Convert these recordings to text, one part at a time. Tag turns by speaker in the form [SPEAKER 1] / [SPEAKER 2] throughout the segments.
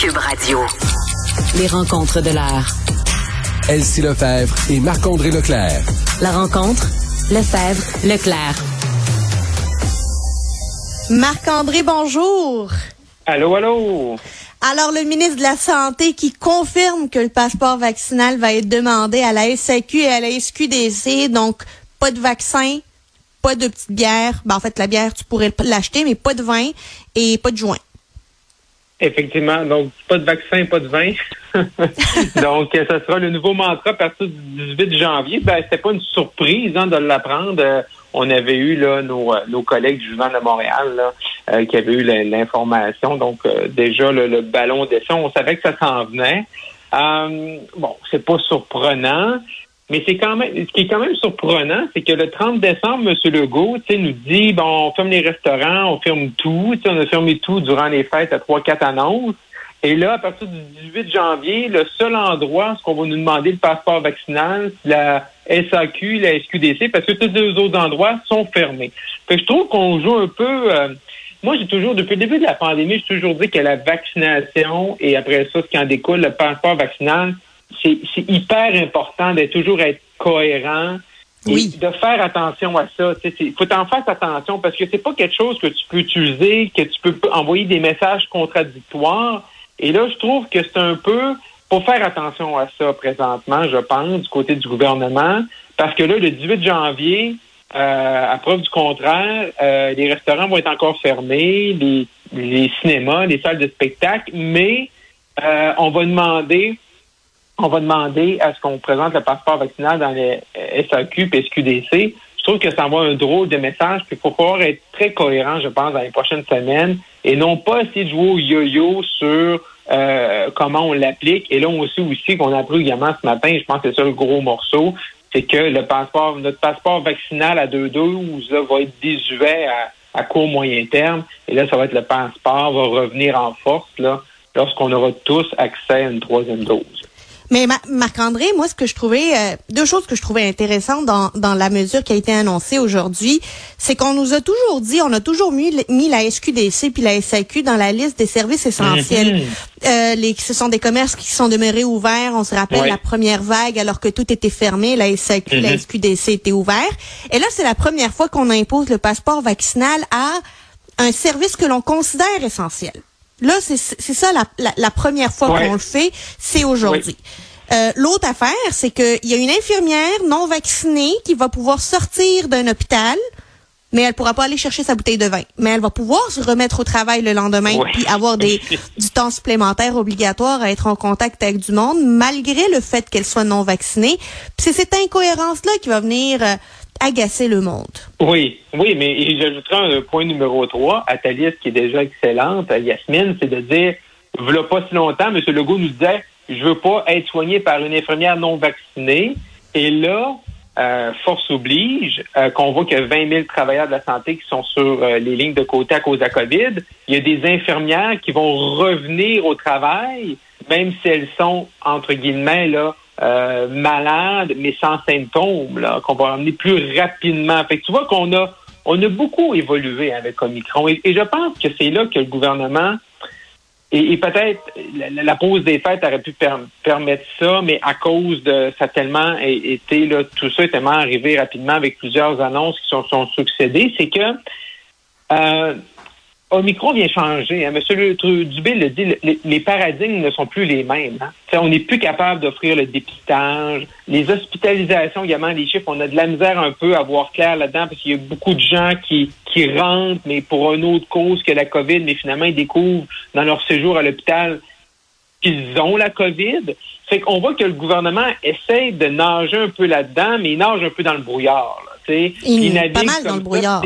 [SPEAKER 1] Cube Radio.
[SPEAKER 2] Les rencontres de l'art.
[SPEAKER 3] Elsie Lefebvre et Marc-André Leclerc.
[SPEAKER 2] La rencontre, Lefebvre, Leclerc.
[SPEAKER 4] Marc-André, bonjour.
[SPEAKER 5] Allô, allô?
[SPEAKER 4] Alors, le ministre de la Santé qui confirme que le passeport vaccinal va être demandé à la SAQ et à la SQDC, donc pas de vaccin, pas de petite bière. Ben, en fait, la bière, tu pourrais l'acheter, mais pas de vin et pas de joint.
[SPEAKER 5] Effectivement, donc pas de vaccin, pas de vin. donc, ça sera le nouveau mantra à partir du 18 janvier. Ben, c'était pas une surprise hein, de l'apprendre. Euh, on avait eu là nos, euh, nos collègues du Journal de Montréal là, euh, qui avaient eu l'information. Donc, déjà, le ballon descend. On savait que ça s'en venait. bon, c'est pas surprenant. Mais c'est quand même, ce qui est quand même surprenant, c'est que le 30 décembre, M. Legault, nous dit, bon, on ferme les restaurants, on ferme tout, on a fermé tout durant les fêtes à trois, quatre annonces. Et là, à partir du 18 janvier, le seul endroit où on va nous demander le passeport vaccinal, c'est la SAQ, la SQDC, parce que tous les autres endroits sont fermés. Fait que je trouve qu'on joue un peu. Euh, moi, j'ai toujours, depuis le début de la pandémie, j'ai toujours dit que la vaccination et après ça, ce qui en découle, le passeport vaccinal, c'est hyper important de toujours être cohérent.
[SPEAKER 4] Oui.
[SPEAKER 5] de faire attention à ça. Il faut en faire attention parce que c'est pas quelque chose que tu peux utiliser, que tu peux envoyer des messages contradictoires. Et là, je trouve que c'est un peu pour faire attention à ça présentement, je pense, du côté du gouvernement, parce que là, le 18 janvier, euh, à preuve du contraire, euh, les restaurants vont être encore fermés, les, les cinémas, les salles de spectacle, mais euh, on va demander on va demander à ce qu'on présente le passeport vaccinal dans les SAQ et SQDC. Je trouve que ça envoie un drôle de message. Puis il faut pouvoir être très cohérent, je pense, dans les prochaines semaines et non pas essayer de jouer au yo-yo sur euh, comment on l'applique. Et là, on sait aussi qu'on a appris également ce matin, je pense que c'est ça le gros morceau, c'est que le passeport, notre passeport vaccinal à 2-12 va être désuet à, à court moyen terme. Et là, ça va être le passeport va revenir en force là lorsqu'on aura tous accès à une troisième dose.
[SPEAKER 4] Mais Marc-André, moi, ce que je trouvais, euh, deux choses que je trouvais intéressantes dans, dans la mesure qui a été annoncée aujourd'hui, c'est qu'on nous a toujours dit, on a toujours mis, mis la SQDC puis la SAQ dans la liste des services essentiels. Mhm. euh, les, ce sont des commerces qui sont demeurés ouverts. On se rappelle la première vague, alors que tout était fermé, la SAQ, la SQDC mhm. étaient ouverts. Et là, c'est la première fois qu'on impose le passeport vaccinal à un service que l'on considère essentiel. Là, c'est ça la, la, première fois qu'on le fait, c'est aujourd'hui. Euh, L'autre affaire, c'est qu'il y a une infirmière non vaccinée qui va pouvoir sortir d'un hôpital, mais elle pourra pas aller chercher sa bouteille de vin. Mais elle va pouvoir se remettre au travail le lendemain puis avoir des, du temps supplémentaire obligatoire à être en contact avec du monde, malgré le fait qu'elle soit non vaccinée. c'est cette incohérence-là qui va venir... Euh, agacer le monde.
[SPEAKER 5] Oui, oui, mais j'ajouterai un point numéro 3 à ta liste qui est déjà excellente, Yasmine, c'est de dire, voilà pas si longtemps, M. Legault nous disait, je veux pas être soigné par une infirmière non vaccinée. Et là, euh, force oblige, euh, qu'on voit qu'il y a 20 000 travailleurs de la santé qui sont sur euh, les lignes de côté à cause de la COVID. Il y a des infirmières qui vont revenir au travail, même si elles sont, entre guillemets, là, euh, malades, mais sans symptômes, qu'on va emmener plus rapidement. Fait tu vois qu'on a, on a beaucoup évolué avec Omicron. Et, je pense que c'est là que le gouvernement, et, peut-être la, pause des fêtes aurait pu permettre ça, mais à cause de ça tellement été, là, tout ça est tellement arrivé rapidement avec plusieurs annonces qui sont, sont succédées, c'est que euh, Omicron vient changer. Hein. Monsieur Dubé le dit, les, paradigmes ne sont plus les mêmes. Hein. On n'est plus capable d'offrir le dépistage. Les hospitalisations, également, les chiffres, on a de la misère un peu à voir clair là-dedans parce qu'il y a beaucoup de gens qui, qui rentrent, mais pour une autre cause que la COVID, mais finalement, ils découvrent dans leur séjour à l'hôpital qu'ils ont la COVID. Fait qu'on voit que le gouvernement essaie de nager un peu là-dedans, mais il nage un peu dans le brouillard. Là,
[SPEAKER 4] il, il pas mal dans le brouillard.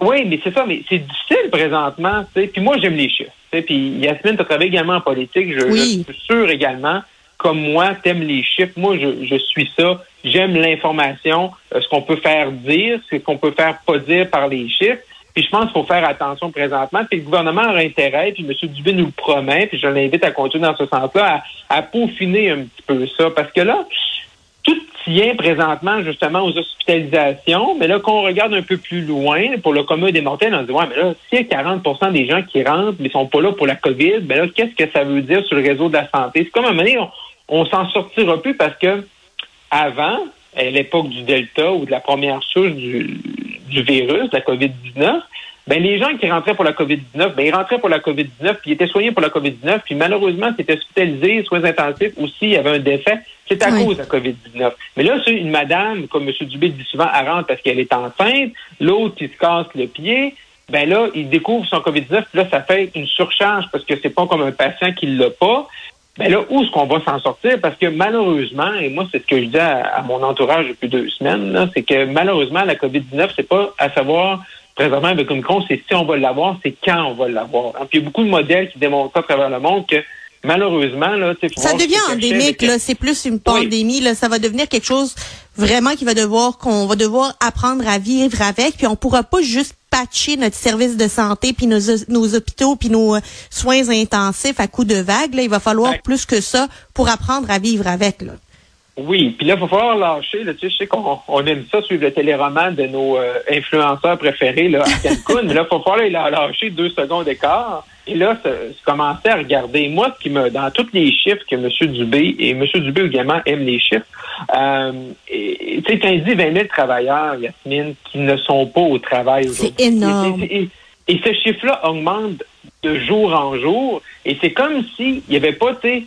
[SPEAKER 5] Oui, mais c'est ça, mais c'est difficile présentement, tu sais. Puis moi, j'aime les chiffres. Puis Yasmine, tu travailles également en politique. Je, suis sûr également, comme moi, t'aimes les chiffres. Moi, je, je suis ça. J'aime l'information, euh, ce qu'on peut faire dire, ce qu'on peut faire pas dire par les chiffres. Puis je pense qu'il faut faire attention présentement. Puis le gouvernement a intérêt, puis M. Dubé nous le promet, puis je l'invite à continuer dans ce sens-là, à, à peaufiner un petit peu ça. Parce que là, toute tient présentement justement aux hospitalisations, mais là, quand on regarde un peu plus loin, pour le commun des mortels, on se dit, ouais, mais là, a 40% des gens qui rentrent, mais sont pas là pour la COVID, ben là, qu'est-ce que ça veut dire sur le réseau de la santé? C'est comme à un moment donné, on, s'en sortira plus parce que avant, à l'époque du Delta ou de la première souche du, virus, la COVID-19, ben les gens qui rentraient pour la COVID-19, ben ils rentraient pour la COVID-19, puis ils étaient soignés pour la COVID-19, puis malheureusement, c'était hospitalisé, soins intensifs aussi, il y avait un décès. C'est à cause de la COVID-19. Mais là, c'est une madame, comme M. Dubé dit souvent, elle rentre parce qu'elle est enceinte, l'autre qui se casse le pied, ben là, il découvre son COVID-19, puis là, ça fait une surcharge parce que c'est pas comme un patient qui l'a pas. Ben là, où est-ce qu'on va s'en sortir? Parce que malheureusement, et moi, c'est ce que je dis à, mon entourage depuis deux semaines, c'est que malheureusement, la COVID-19, c'est pas à savoir présentement avec Omicron, c'est si on va l'avoir, c'est quand on va l'avoir. Puis il y a beaucoup de modèles qui démontrent à travers le monde que malheureusement, là,
[SPEAKER 4] ça devient endémique. Là, c'est plus une pandémie. Là, ça va devenir quelque chose vraiment qui va devoir qu'on va devoir apprendre à vivre avec. Puis on pourra pas juste patcher notre service de santé puis nos, nos hôpitaux puis nos euh, soins intensifs à coup de vague. Là, il va falloir plus que ça pour apprendre à vivre avec. Là.
[SPEAKER 5] Oui, puis là, il va falloir lâcher. Là, tu sais, je sais qu'on on aime ça suivre le téléroman de nos euh, influenceurs préférés là, à Cancun, mais là, il va falloir lâcher deux secondes d'écart. Et là, commencer à regarder. Moi, ce qui me, dans tous les chiffres que M. Dubé, et M. Dubé également aime les chiffres, euh, tu sais, quand il dit 20 000 travailleurs, Yasmine, qui ne sont pas au travail
[SPEAKER 4] aujourd'hui. C'est énorme.
[SPEAKER 5] Et, et ce chiffre-là augmente de jour en jour. Et c'est comme s'il n'y avait pas, tu sais,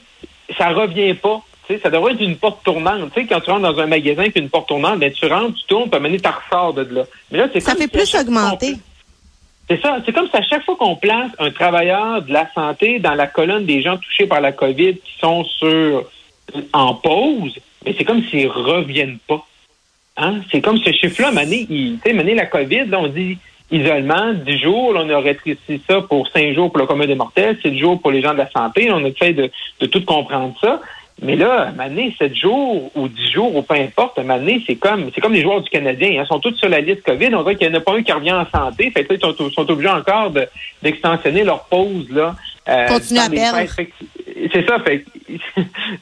[SPEAKER 5] ça revient pas ça devrait être une porte tournante. Tu quand tu rentres dans un magasin puis une porte tournante, ben, tu rentres, tu tournes, puis mener ta ressort de là.
[SPEAKER 4] Mais là, c'est ça fait plus augmenter.
[SPEAKER 5] C'est ça. C'est comme si à chaque fois qu'on place un travailleur de la santé dans la colonne des gens touchés par la COVID qui sont sur en pause, mais c'est comme s'ils reviennent pas. Hein? C'est comme ce chiffre-là, Mané, tu sais, Mané, la COVID, là, on dit isolement, 10 jours, là, on a rétréci ça pour 5 jours pour le commun des mortels, 7 jours pour les gens de la santé. On de, de tout comprendre ça. Mais là, Mané, 7 jours ou 10 jours ou peu importe, Mané, c'est comme c'est comme les joueurs du Canadien. Hein. Ils sont tous sur la liste COVID. On voit qu'il n'y en a pas un qui revient en santé. Fait que, ils sont, sont, obligés encore d'extensionner leur pause. Là,
[SPEAKER 4] euh, Continuer à perdre.
[SPEAKER 5] C'est ça. Fait,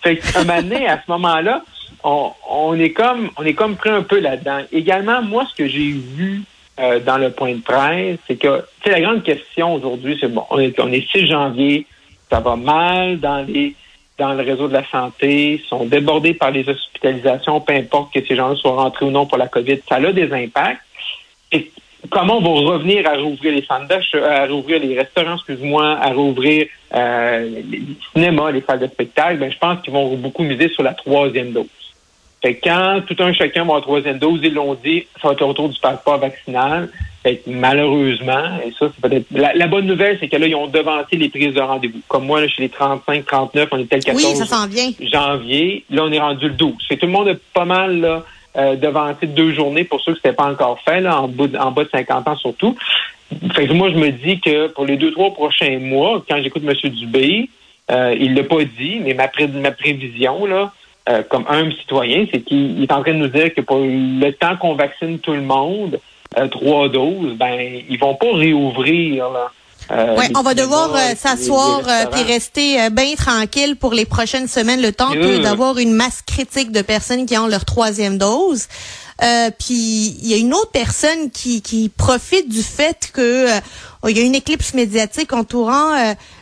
[SPEAKER 5] fait Mané, à ce moment-là, on, on, est comme on est comme pris un peu là-dedans. Également, moi, ce que j'ai vu euh, dans le point de presse, c'est que c'est la grande question aujourd'hui, c'est bon, on est, on est 6 janvier, ça va mal dans les dans le réseau de la santé, sont débordés par les hospitalisations, peu importe que ces gens-là soient rentrés ou non pour la COVID, ça a des impacts. Et comment on va revenir à rouvrir les centres à rouvrir les restaurants, excuse-moi, à rouvrir euh, les cinémas, les salles de spectacle, ben, je pense qu'ils vont beaucoup miser sur la troisième dose. Fait quand tout un chacun va la troisième dose, ils l'ont dit, ça va être autour du passeport vaccinal. Fait malheureusement, et ça, c'est peut-être. La, bonne nouvelle, c'est que là, ils ont devancé les prises de rendez-vous. Comme moi, là, chez les 35, 39, on était le 14
[SPEAKER 4] oui, ça s'en vient.
[SPEAKER 5] janvier. Là, on est rendu le 12. Fait tout le monde a pas mal là, euh, devancé deux journées pour ceux que c'était pas encore fait, là, en, bas de, en bas de 50 ans surtout. Fait que moi, je me dis que pour les deux, trois prochains mois, quand j'écoute M. Dubé, euh, il l'a pas dit, mais ma, ma prévision, là, euh, comme un citoyen, c'est qu'il est en train de nous dire que pour le temps qu'on vaccine tout le monde, euh, trois doses, ben ils vont pas réouvrir. Là.
[SPEAKER 4] Euh, ouais, on va devoir s'asseoir puis rester bien tranquille pour les prochaines semaines, le temps d'avoir une masse critique de personnes qui ont leur troisième dose. puis il y a une autre personne qui, qui profite du fait que il y a une éclipse médiatique entourant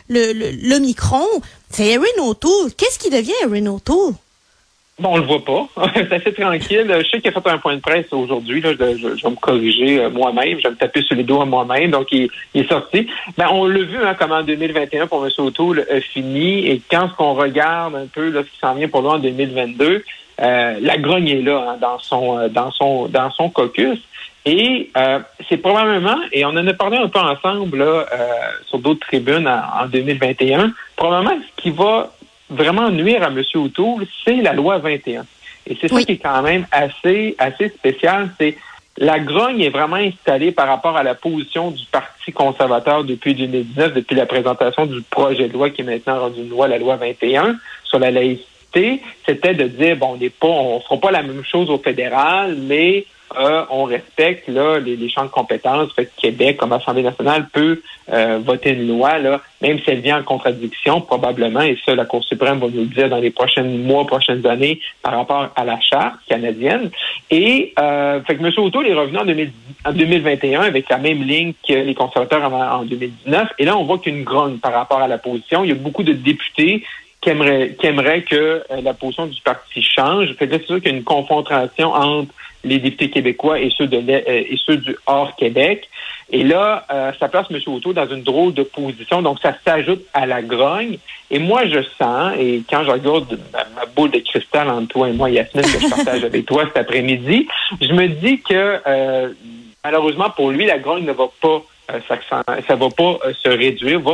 [SPEAKER 4] le, le, le, Micron. C'est Erin O'Toole. Qu'est-ce qui devient Erin O'Toole?
[SPEAKER 5] Bon, on le voit pas. c'est assez tranquille. Je sais qu'il a fait un point de presse aujourd'hui. Je, vais me corriger euh, moi-même. Je vais me taper sur les doigts moi-même. Donc, il, est sorti. Ben, on l'a vu hein, comment en 2021 pour M. O'Toole a fini. Et quand on regarde un peu là, ce qui s'en vient pour lui en 2022, euh, la grogne est là hein, dans son euh, dans son dans son caucus. Et c'est probablement, et on en a parlé un peu ensemble là, sur d'autres tribunes en, en 2021, probablement ce qui va vraiment nuire à M. O'Toole, c'est la loi 21. Et c'est ça qui est quand même assez, assez spécial. C'est la grogne est vraiment installée par rapport à la position du Parti conservateur depuis 2019, depuis la présentation du projet de loi qui est maintenant rendu une loi, la loi 21, sur la laïcité. C'était de dire, bon, on n'est pas, on fera pas la même chose au fédéral, mais euh, on respecte là, les, champs de compétences. Fait que Québec, comme Assemblée nationale, peut euh, voter une loi, là, même si elle vient en contradiction, probablement, et ça, la Cour suprême va nous le dire dans les prochains mois, prochaines années, par rapport à la charte canadienne. Et euh, fait que M. O'Toole est revenu en, 2021 avec la même ligne que les conservateurs en, en 2019. Et là, on voit qu'une grogne par rapport à la position. Il y a beaucoup de députés qui aimeraient, qui aimeraient que la position du parti change. Fait que c'est sûr qu'il y a une confrontation entre les députés québécois et ceux de euh, et ceux du hors Québec. Et là, euh, ça place M. Auto dans une drôle de position. Donc, ça s'ajoute à la grogne. Et moi, je sens, et quand je regarde ma, boule de cristal entre toi et moi, Yasmine, que je partage avec toi cet après-midi, je me dis que euh, malheureusement pour lui, la grogne ne va pas ça va pas se réduire, va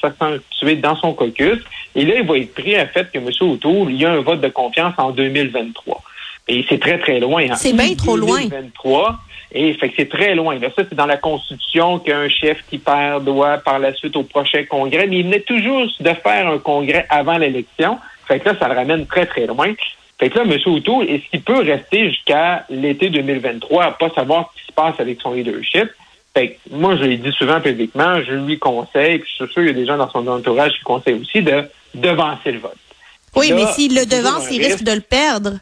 [SPEAKER 5] s'accentuer dans son caucus. Et là, il va être pris à fait que M. O'Toole, il y a un vote de confiance en 2023. Et c'est très, très loin. Hein.
[SPEAKER 4] C'est bien trop loin.
[SPEAKER 5] 2023. Et fait que c'est très loin. Là, ça, c'est dans la Constitution qu'un chef qui perd doit par la suite au prochain congrès. Mais il venait toujours de faire un congrès avant l'élection. Fait que là, ça le ramène très, très loin. Fait que là, M. O'Toole, est-ce qu'il peut rester jusqu'à l'été 2023 à pas savoir ce qui se passe avec son leadership? Fait que moi, je l'ai dit souvent publiquement, je lui conseille, puis je suis sûr qu'il y a des gens dans son entourage qui conseillent aussi de devancer le vote.
[SPEAKER 4] Oui, mais s'il le devance, il risque de le perdre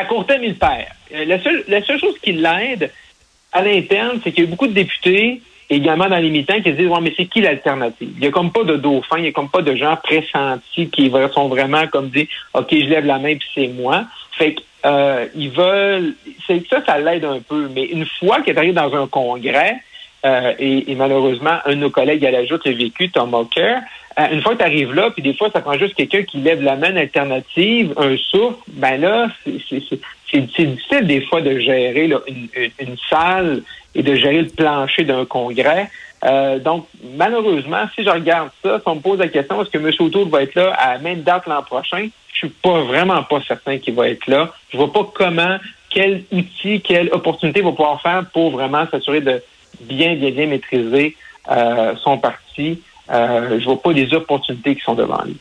[SPEAKER 5] à court terme. Euh, la seule, chose qui l'aide à l'interne, c'est qu'il y a beaucoup de députés, également dans les militants, qui se disent mais c'est qui l'alternative? Il n'y a comme pas de dauphin, il n'y a comme pas de gens pressentis qui sont vraiment comme dit OK, je lève la main puis c'est moi. Fait que euh, ils veulent ça, ça l'aide un peu. Mais une fois qu'il est arrivé dans un congrès, euh, et, malheureusement, un de nos collègues à la joute l'a vécu, Tom Walker, une fois que tu arrives là, puis des fois, ça prend juste quelqu'un qui lève la main alternative, un souffle, ben là, c'est difficile des fois de gérer une, salle et de gérer le plancher d'un congrès. Euh, donc, malheureusement, si je regarde ça, si on me pose la question, est-ce que M. O'Toole va être là à la même date l'an prochain? Je suis pas vraiment pas certain qu'il va être là. Je vois pas comment, quel outil, quelle opportunité va pouvoir faire pour vraiment s'assurer de bien, bien, bien maîtriser euh, son parti euh, je vois pas les opportunités qui sont devant lui.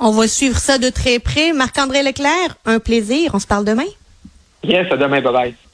[SPEAKER 4] On va suivre ça de très près. Marc-André Leclerc, un plaisir. On se parle demain.
[SPEAKER 5] Yes, à demain. Bye bye.